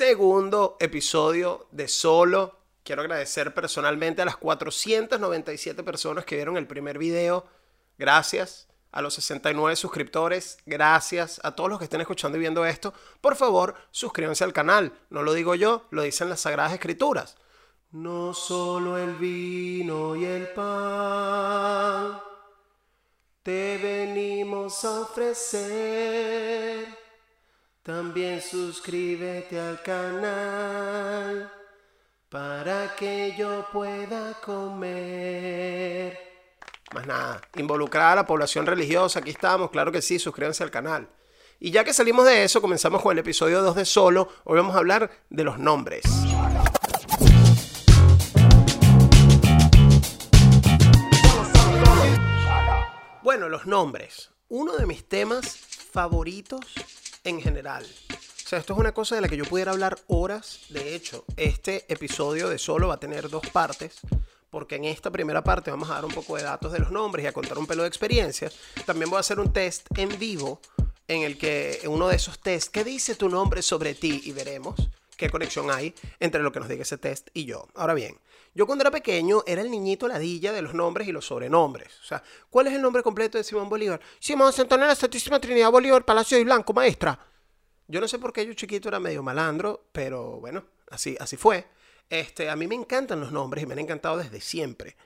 segundo episodio de Solo. Quiero agradecer personalmente a las 497 personas que vieron el primer video. Gracias. A los 69 suscriptores, gracias. A todos los que estén escuchando y viendo esto, por favor, suscríbanse al canal. No lo digo yo, lo dicen las Sagradas Escrituras. No solo el vino y el pan te venimos a ofrecer. También suscríbete al canal para que yo pueda comer. Más nada, involucrar a la población religiosa, aquí estamos, claro que sí, suscríbanse al canal. Y ya que salimos de eso, comenzamos con el episodio 2 de Solo. Hoy vamos a hablar de los nombres. Bueno, los nombres. Uno de mis temas favoritos en general. O sea, esto es una cosa de la que yo pudiera hablar horas. De hecho, este episodio de solo va a tener dos partes. Porque en esta primera parte vamos a dar un poco de datos de los nombres y a contar un pelo de experiencias. También voy a hacer un test en vivo en el que uno de esos tests, ¿qué dice tu nombre sobre ti? Y veremos qué conexión hay entre lo que nos diga ese test y yo. Ahora bien, yo cuando era pequeño era el niñito ladilla de los nombres y los sobrenombres. O sea, ¿cuál es el nombre completo de Simón Bolívar? Simón Santonera Santísima Trinidad Bolívar, Palacio de Blanco, maestra. Yo no sé por qué yo chiquito era medio malandro, pero bueno, así, así fue. Este, a mí me encantan los nombres y me han encantado desde siempre.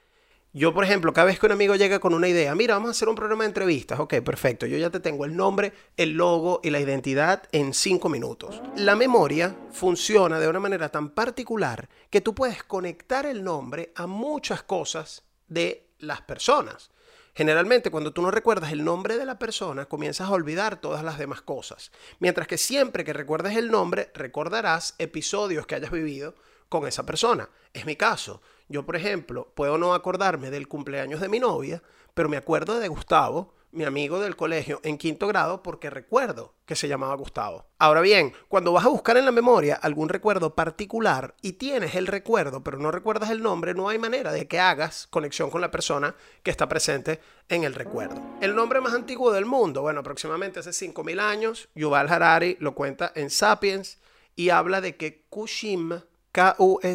Yo, por ejemplo, cada vez que un amigo llega con una idea, mira, vamos a hacer un programa de entrevistas, ok, perfecto, yo ya te tengo el nombre, el logo y la identidad en cinco minutos. La memoria funciona de una manera tan particular que tú puedes conectar el nombre a muchas cosas de las personas. Generalmente cuando tú no recuerdas el nombre de la persona, comienzas a olvidar todas las demás cosas. Mientras que siempre que recuerdes el nombre, recordarás episodios que hayas vivido con esa persona. Es mi caso. Yo, por ejemplo, puedo no acordarme del cumpleaños de mi novia, pero me acuerdo de Gustavo, mi amigo del colegio en quinto grado, porque recuerdo que se llamaba Gustavo. Ahora bien, cuando vas a buscar en la memoria algún recuerdo particular y tienes el recuerdo, pero no recuerdas el nombre, no hay manera de que hagas conexión con la persona que está presente en el recuerdo. El nombre más antiguo del mundo, bueno, aproximadamente hace 5.000 años, Yuval Harari lo cuenta en Sapiens y habla de que Kushim, K-U-S-H-I-M,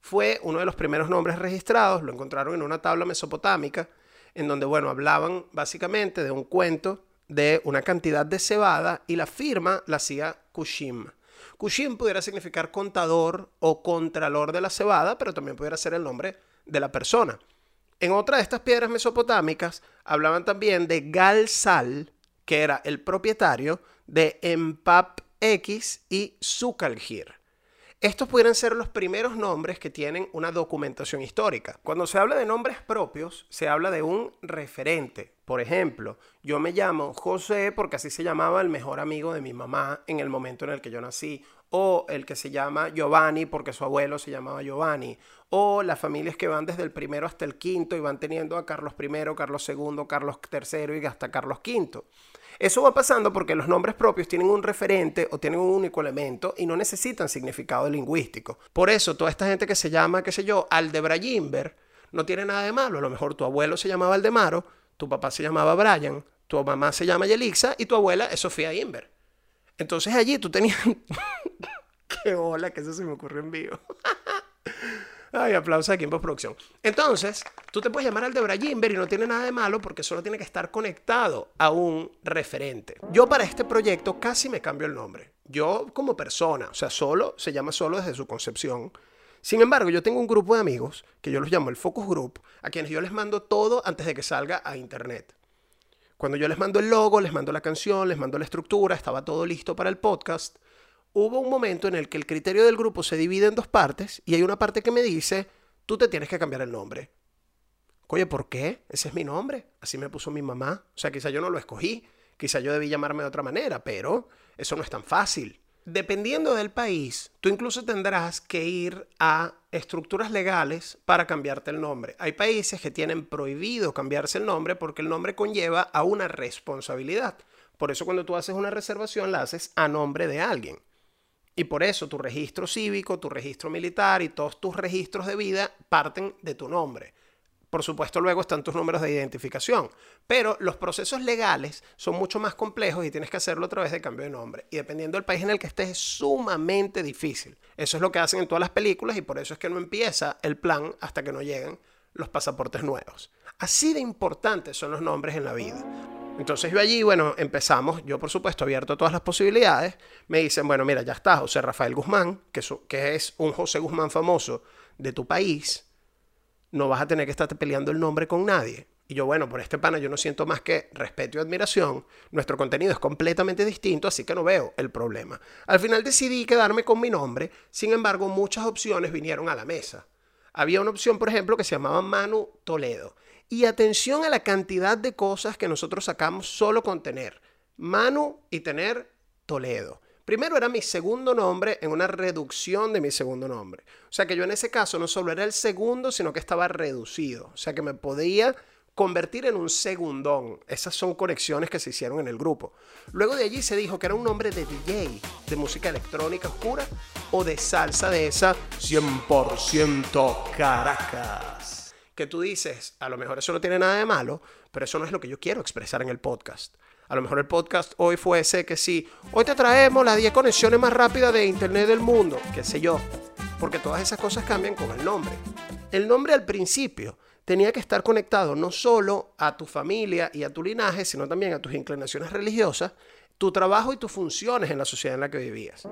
fue uno de los primeros nombres registrados, lo encontraron en una tabla mesopotámica, en donde, bueno, hablaban básicamente de un cuento de una cantidad de cebada y la firma la hacía Kushim. Kushim pudiera significar contador o contralor de la cebada, pero también pudiera ser el nombre de la persona. En otra de estas piedras mesopotámicas hablaban también de Galsal, que era el propietario de Empap X y Sukalgir. Estos pudieran ser los primeros nombres que tienen una documentación histórica. Cuando se habla de nombres propios, se habla de un referente. Por ejemplo, yo me llamo José porque así se llamaba el mejor amigo de mi mamá en el momento en el que yo nací. O el que se llama Giovanni porque su abuelo se llamaba Giovanni. O las familias que van desde el primero hasta el quinto y van teniendo a Carlos I, Carlos II, Carlos III y hasta Carlos V. Eso va pasando porque los nombres propios tienen un referente o tienen un único elemento y no necesitan significado lingüístico. Por eso, toda esta gente que se llama, qué sé yo, Aldebrayimber, no tiene nada de malo. A lo mejor tu abuelo se llamaba Aldemaro, tu papá se llamaba Brian, tu mamá se llama Yelixa y tu abuela es Sofía Imber. Entonces allí tú tenías... ¡Qué hola! Que eso se me ocurrió en vivo. Ay, aplauso aquí en postproducción. Entonces, tú te puedes llamar Aldebra Jimber y no tiene nada de malo porque solo tiene que estar conectado a un referente. Yo para este proyecto casi me cambio el nombre. Yo como persona, o sea, solo, se llama solo desde su concepción. Sin embargo, yo tengo un grupo de amigos que yo los llamo el Focus Group, a quienes yo les mando todo antes de que salga a internet. Cuando yo les mando el logo, les mando la canción, les mando la estructura, estaba todo listo para el podcast hubo un momento en el que el criterio del grupo se divide en dos partes y hay una parte que me dice, tú te tienes que cambiar el nombre. Oye, ¿por qué? Ese es mi nombre. Así me puso mi mamá. O sea, quizá yo no lo escogí. Quizá yo debí llamarme de otra manera, pero eso no es tan fácil. Dependiendo del país, tú incluso tendrás que ir a estructuras legales para cambiarte el nombre. Hay países que tienen prohibido cambiarse el nombre porque el nombre conlleva a una responsabilidad. Por eso cuando tú haces una reservación la haces a nombre de alguien. Y por eso tu registro cívico, tu registro militar y todos tus registros de vida parten de tu nombre. Por supuesto luego están tus números de identificación, pero los procesos legales son mucho más complejos y tienes que hacerlo a través de cambio de nombre. Y dependiendo del país en el que estés es sumamente difícil. Eso es lo que hacen en todas las películas y por eso es que no empieza el plan hasta que no lleguen los pasaportes nuevos. Así de importantes son los nombres en la vida. Entonces yo allí, bueno, empezamos, yo por supuesto abierto a todas las posibilidades, me dicen, bueno, mira, ya está, José Rafael Guzmán, que es un José Guzmán famoso de tu país, no vas a tener que estarte peleando el nombre con nadie. Y yo, bueno, por este pana yo no siento más que respeto y admiración. Nuestro contenido es completamente distinto, así que no veo el problema. Al final decidí quedarme con mi nombre, sin embargo muchas opciones vinieron a la mesa. Había una opción, por ejemplo, que se llamaba Manu Toledo. Y atención a la cantidad de cosas que nosotros sacamos solo con tener Manu y tener Toledo. Primero era mi segundo nombre en una reducción de mi segundo nombre. O sea que yo en ese caso no solo era el segundo, sino que estaba reducido. O sea que me podía convertir en un segundón. Esas son conexiones que se hicieron en el grupo. Luego de allí se dijo que era un nombre de DJ, de música electrónica oscura o de salsa de esa 100% Caracas que tú dices, a lo mejor eso no tiene nada de malo, pero eso no es lo que yo quiero expresar en el podcast. A lo mejor el podcast hoy fuese que sí, hoy te traemos las 10 conexiones más rápidas de Internet del mundo, qué sé yo, porque todas esas cosas cambian con el nombre. El nombre al principio tenía que estar conectado no solo a tu familia y a tu linaje, sino también a tus inclinaciones religiosas, tu trabajo y tus funciones en la sociedad en la que vivías.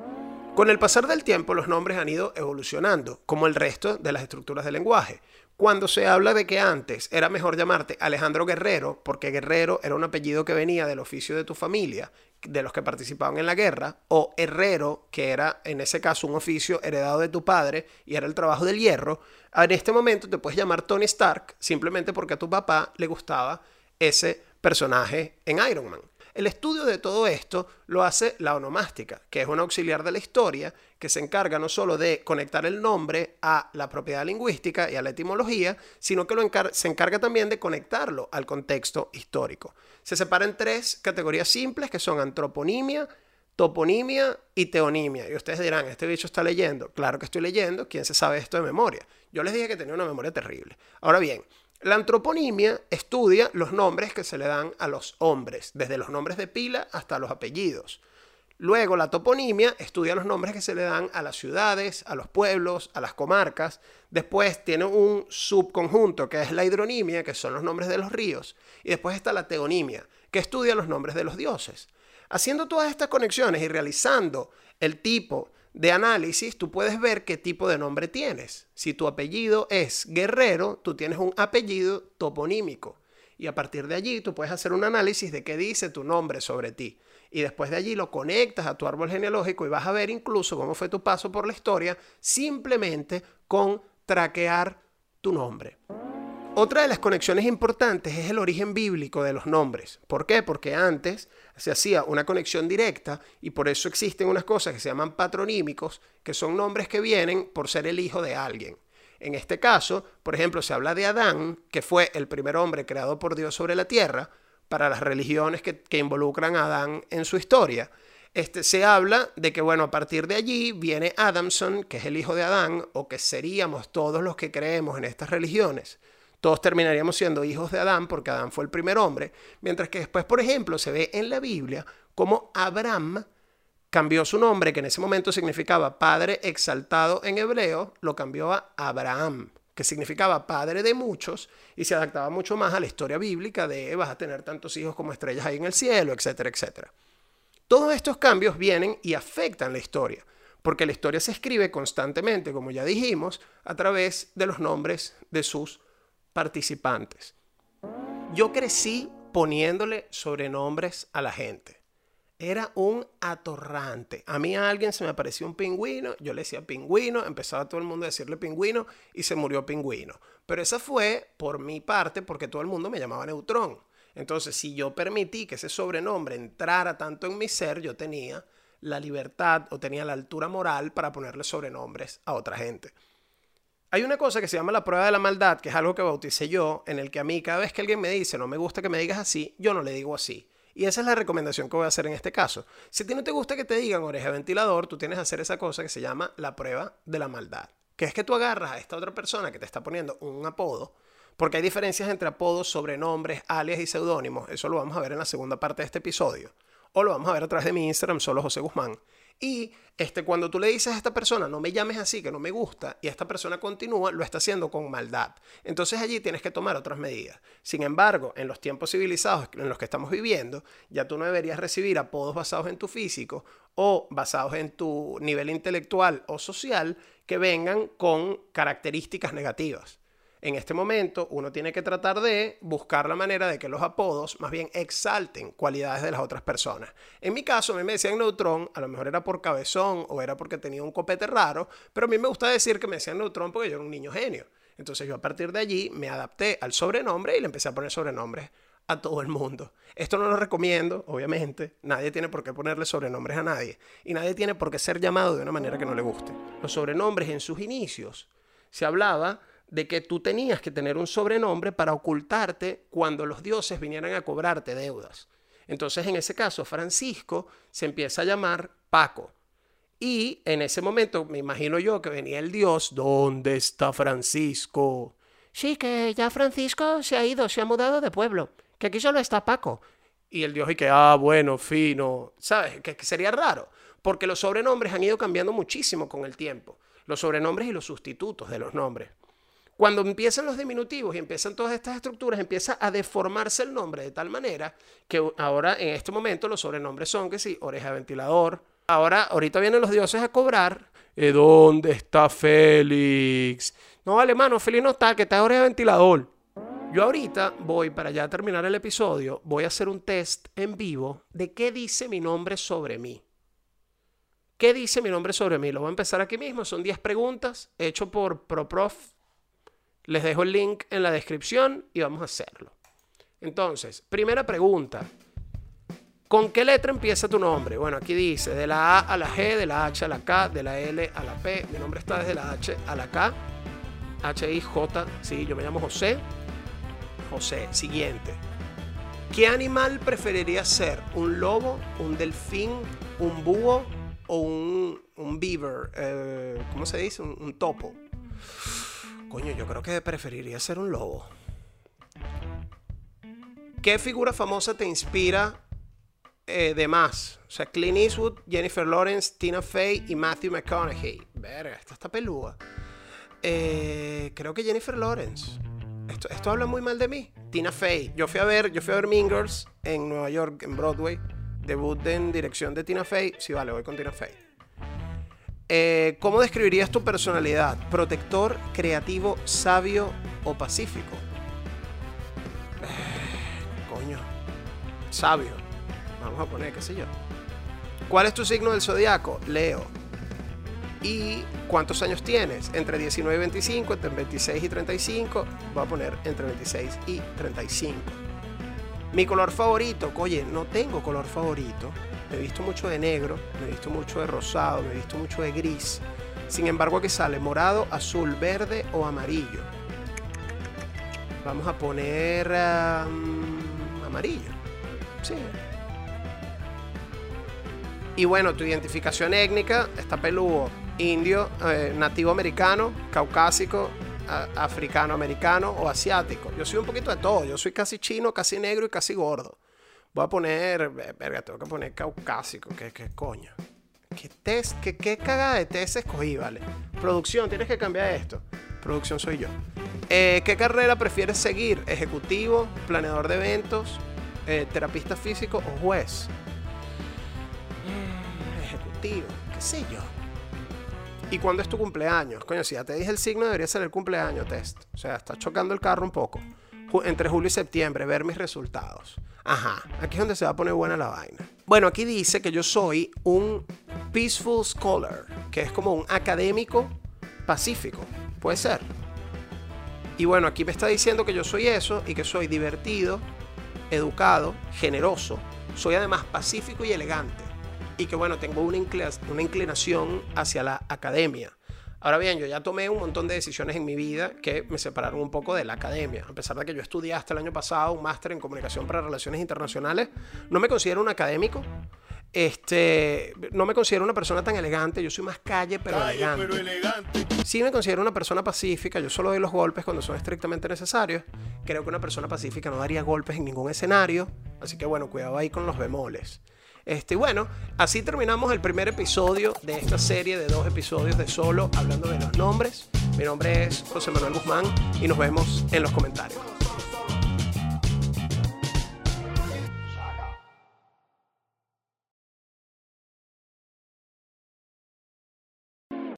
Con el pasar del tiempo, los nombres han ido evolucionando, como el resto de las estructuras del lenguaje. Cuando se habla de que antes era mejor llamarte Alejandro Guerrero, porque Guerrero era un apellido que venía del oficio de tu familia, de los que participaban en la guerra, o Herrero, que era en ese caso un oficio heredado de tu padre y era el trabajo del hierro, en este momento te puedes llamar Tony Stark simplemente porque a tu papá le gustaba ese personaje en Iron Man. El estudio de todo esto lo hace la onomástica, que es un auxiliar de la historia que se encarga no solo de conectar el nombre a la propiedad lingüística y a la etimología, sino que se encarga también de conectarlo al contexto histórico. Se separa en tres categorías simples que son antroponimia, toponimia y teonimia. Y ustedes dirán, ¿este bicho está leyendo? Claro que estoy leyendo, ¿quién se sabe esto de memoria? Yo les dije que tenía una memoria terrible. Ahora bien, la antroponimia estudia los nombres que se le dan a los hombres, desde los nombres de pila hasta los apellidos. Luego la toponimia estudia los nombres que se le dan a las ciudades, a los pueblos, a las comarcas. Después tiene un subconjunto que es la hidronimia, que son los nombres de los ríos. Y después está la teonimia, que estudia los nombres de los dioses. Haciendo todas estas conexiones y realizando el tipo de análisis, tú puedes ver qué tipo de nombre tienes. Si tu apellido es Guerrero, tú tienes un apellido toponímico. Y a partir de allí tú puedes hacer un análisis de qué dice tu nombre sobre ti. Y después de allí lo conectas a tu árbol genealógico y vas a ver incluso cómo fue tu paso por la historia simplemente con traquear tu nombre. Otra de las conexiones importantes es el origen bíblico de los nombres. ¿Por qué? Porque antes se hacía una conexión directa y por eso existen unas cosas que se llaman patronímicos, que son nombres que vienen por ser el hijo de alguien. En este caso, por ejemplo, se habla de Adán, que fue el primer hombre creado por Dios sobre la tierra, para las religiones que, involucran a Adán en su historia. Este, se habla de que, bueno, a partir de allí viene Adamson, que es el hijo de Adán, o que seríamos todos los que creemos en estas religiones todos terminaríamos siendo hijos de Adán porque Adán fue el primer hombre, mientras que después, por ejemplo, se ve en la Biblia como Abraham cambió su nombre, que en ese momento significaba padre exaltado en hebreo, lo cambió a Abraham, que significaba padre de muchos y se adaptaba mucho más a la historia bíblica de vas a tener tantos hijos como estrellas ahí en el cielo, etcétera, etcétera. Todos estos cambios vienen y afectan la historia, porque la historia se escribe constantemente, como ya dijimos, a través de los nombres de sus participantes. Yo crecí poniéndole sobrenombres a la gente. Era un atorrante. A mí a alguien se me apareció un pingüino, yo le decía pingüino, empezaba todo el mundo a decirle pingüino y se murió pingüino. Pero esa fue por mi parte porque todo el mundo me llamaba neutrón. Entonces, si yo permití que ese sobrenombre entrara tanto en mi ser, yo tenía la libertad o tenía la altura moral para ponerle sobrenombres a otra gente. Hay una cosa que se llama la prueba de la maldad, que es algo que bauticé yo, en el que a mí cada vez que alguien me dice no me gusta que me digas así, yo no le digo así. Y esa es la recomendación que voy a hacer en este caso. Si a ti no te gusta que te digan oreja ventilador, tú tienes que hacer esa cosa que se llama la prueba de la maldad. Que es que tú agarras a esta otra persona que te está poniendo un apodo, Porque hay diferencias entre apodos, sobrenombres, alias y seudónimos. Eso lo vamos a ver en la segunda parte de este episodio. O lo vamos a ver a través de mi Instagram, solo José Guzmán. Y este, cuando tú le dices a esta persona, no me llames así, que no me gusta, y esta persona continúa, lo está haciendo con maldad. Entonces allí tienes que tomar otras medidas. Sin embargo, en los tiempos civilizados en los que estamos viviendo, ya tú no deberías recibir apodos basados en tu físico o basados en tu nivel intelectual o social que vengan con características negativas. En este momento uno tiene que tratar de buscar la manera de que los apodos más bien exalten cualidades de las otras personas. En mi caso, a mí me decían neutrón, a lo mejor era por cabezón o era porque tenía un copete raro, pero a mí me gusta decir que me decían neutrón porque yo era un niño genio. Entonces yo a partir de allí me adapté al sobrenombre y le empecé a poner sobrenombres a todo el mundo. Esto no lo recomiendo, obviamente. Nadie tiene por qué ponerle sobrenombres a nadie. Y nadie tiene por qué ser llamado de una manera que no le guste. Los sobrenombres en sus inicios se hablaba de que tú tenías que tener un sobrenombre para ocultarte cuando los dioses vinieran a cobrarte deudas. Entonces, en ese caso, Francisco se empieza a llamar Paco. Y en ese momento, me imagino yo que venía el dios, ¿dónde está Francisco? Sí, que ya Francisco se ha ido, se ha mudado de pueblo, que aquí solo está Paco. Y el dios y que, ah, bueno, fino, ¿sabes? Que, que sería raro, porque los sobrenombres han ido cambiando muchísimo con el tiempo, los sobrenombres y los sustitutos de los nombres. Cuando empiezan los diminutivos y empiezan todas estas estructuras, empieza a deformarse el nombre de tal manera que ahora en este momento los sobrenombres son que sí, oreja ventilador. Ahora, ahorita vienen los dioses a cobrar. ¿Eh, ¿Dónde está Félix? No, vale, mano, Félix no está, que está oreja ventilador. Yo ahorita voy, para ya terminar el episodio, voy a hacer un test en vivo de qué dice mi nombre sobre mí. ¿Qué dice mi nombre sobre mí? Lo voy a empezar aquí mismo. Son 10 preguntas hecho por ProProf les dejo el link en la descripción y vamos a hacerlo. Entonces, primera pregunta. ¿Con qué letra empieza tu nombre? Bueno, aquí dice de la A a la G, de la H a la K, de la L a la P. Mi nombre está desde la H a la K. H-I-J. Sí, yo me llamo José. José, siguiente. ¿Qué animal preferirías ser? ¿Un lobo, un delfín, un búho o un, un beaver? Eh, ¿Cómo se dice? un topo. Coño, yo creo que preferiría ser un lobo. ¿Qué figura famosa te inspira eh, de más? O sea, Clint Eastwood, Jennifer Lawrence, Tina Fey y Matthew McConaughey. Verga, esta está pelúa. Eh, creo que Jennifer Lawrence. Esto, esto, habla muy mal de mí. Tina Fey. Yo fui a ver, yo fui a ver Mean en Nueva York, en Broadway. Debut en dirección de Tina Fey. Sí, vale, voy con Tina Fey. Eh, ¿Cómo describirías tu personalidad? ¿Protector, creativo, sabio o pacífico? Eh, coño. Sabio. Vamos a poner, qué sé yo. ¿Cuál es tu signo del zodiaco? Leo. ¿Y cuántos años tienes? Entre 19 y 25, entre 26 y 35. Voy a poner entre 26 y 35. Mi color favorito, oye, no tengo color favorito me he visto mucho de negro, me he visto mucho de rosado, me he visto mucho de gris. Sin embargo, aquí sale morado, azul, verde o amarillo. Vamos a poner amarillo. Sí. Y bueno, tu identificación étnica está peludo. Indio, eh, nativo americano, caucásico, africano americano o asiático. Yo soy un poquito de todo. Yo soy casi chino, casi negro y casi gordo. Voy a poner, verga, tengo que poner caucásico, ¿qué, qué coño? ¿Qué test, qué, qué cagada de test escogí, vale? Producción, tienes que cambiar esto. Producción soy yo. Eh, ¿Qué carrera prefieres seguir? ¿Ejecutivo, planeador de eventos, eh, terapista físico o juez? Mm, ejecutivo, qué sé yo. ¿Y cuándo es tu cumpleaños? Coño, si ya te dije el signo, debería ser el cumpleaños test. O sea, está chocando el carro un poco. Entre julio y septiembre, ver mis resultados. Ajá, aquí es donde se va a poner buena la vaina. Bueno, aquí dice que yo soy un peaceful scholar, que es como un académico pacífico. Puede ser. Y bueno, aquí me está diciendo que yo soy eso y que soy divertido, educado, generoso. Soy además pacífico y elegante. Y que bueno, tengo una, inclinación hacia la academia. Ahora bien, yo ya tomé un montón de decisiones en mi vida que me separaron un poco de la academia. A pesar de que yo estudié hasta el año pasado un máster en comunicación para relaciones internacionales, no me considero un académico. Este, no me considero una persona tan elegante. Yo soy más calle, pero elegante. Sí me considero una persona pacífica, yo solo doy los golpes cuando son estrictamente necesarios. Creo que una persona pacífica no daría golpes en ningún escenario, así que bueno, cuidado ahí con los bemoles. Este, bueno, así terminamos el primer episodio de esta serie de dos episodios de solo hablando de los nombres. Mi nombre es José Manuel Guzmán y nos vemos en los comentarios.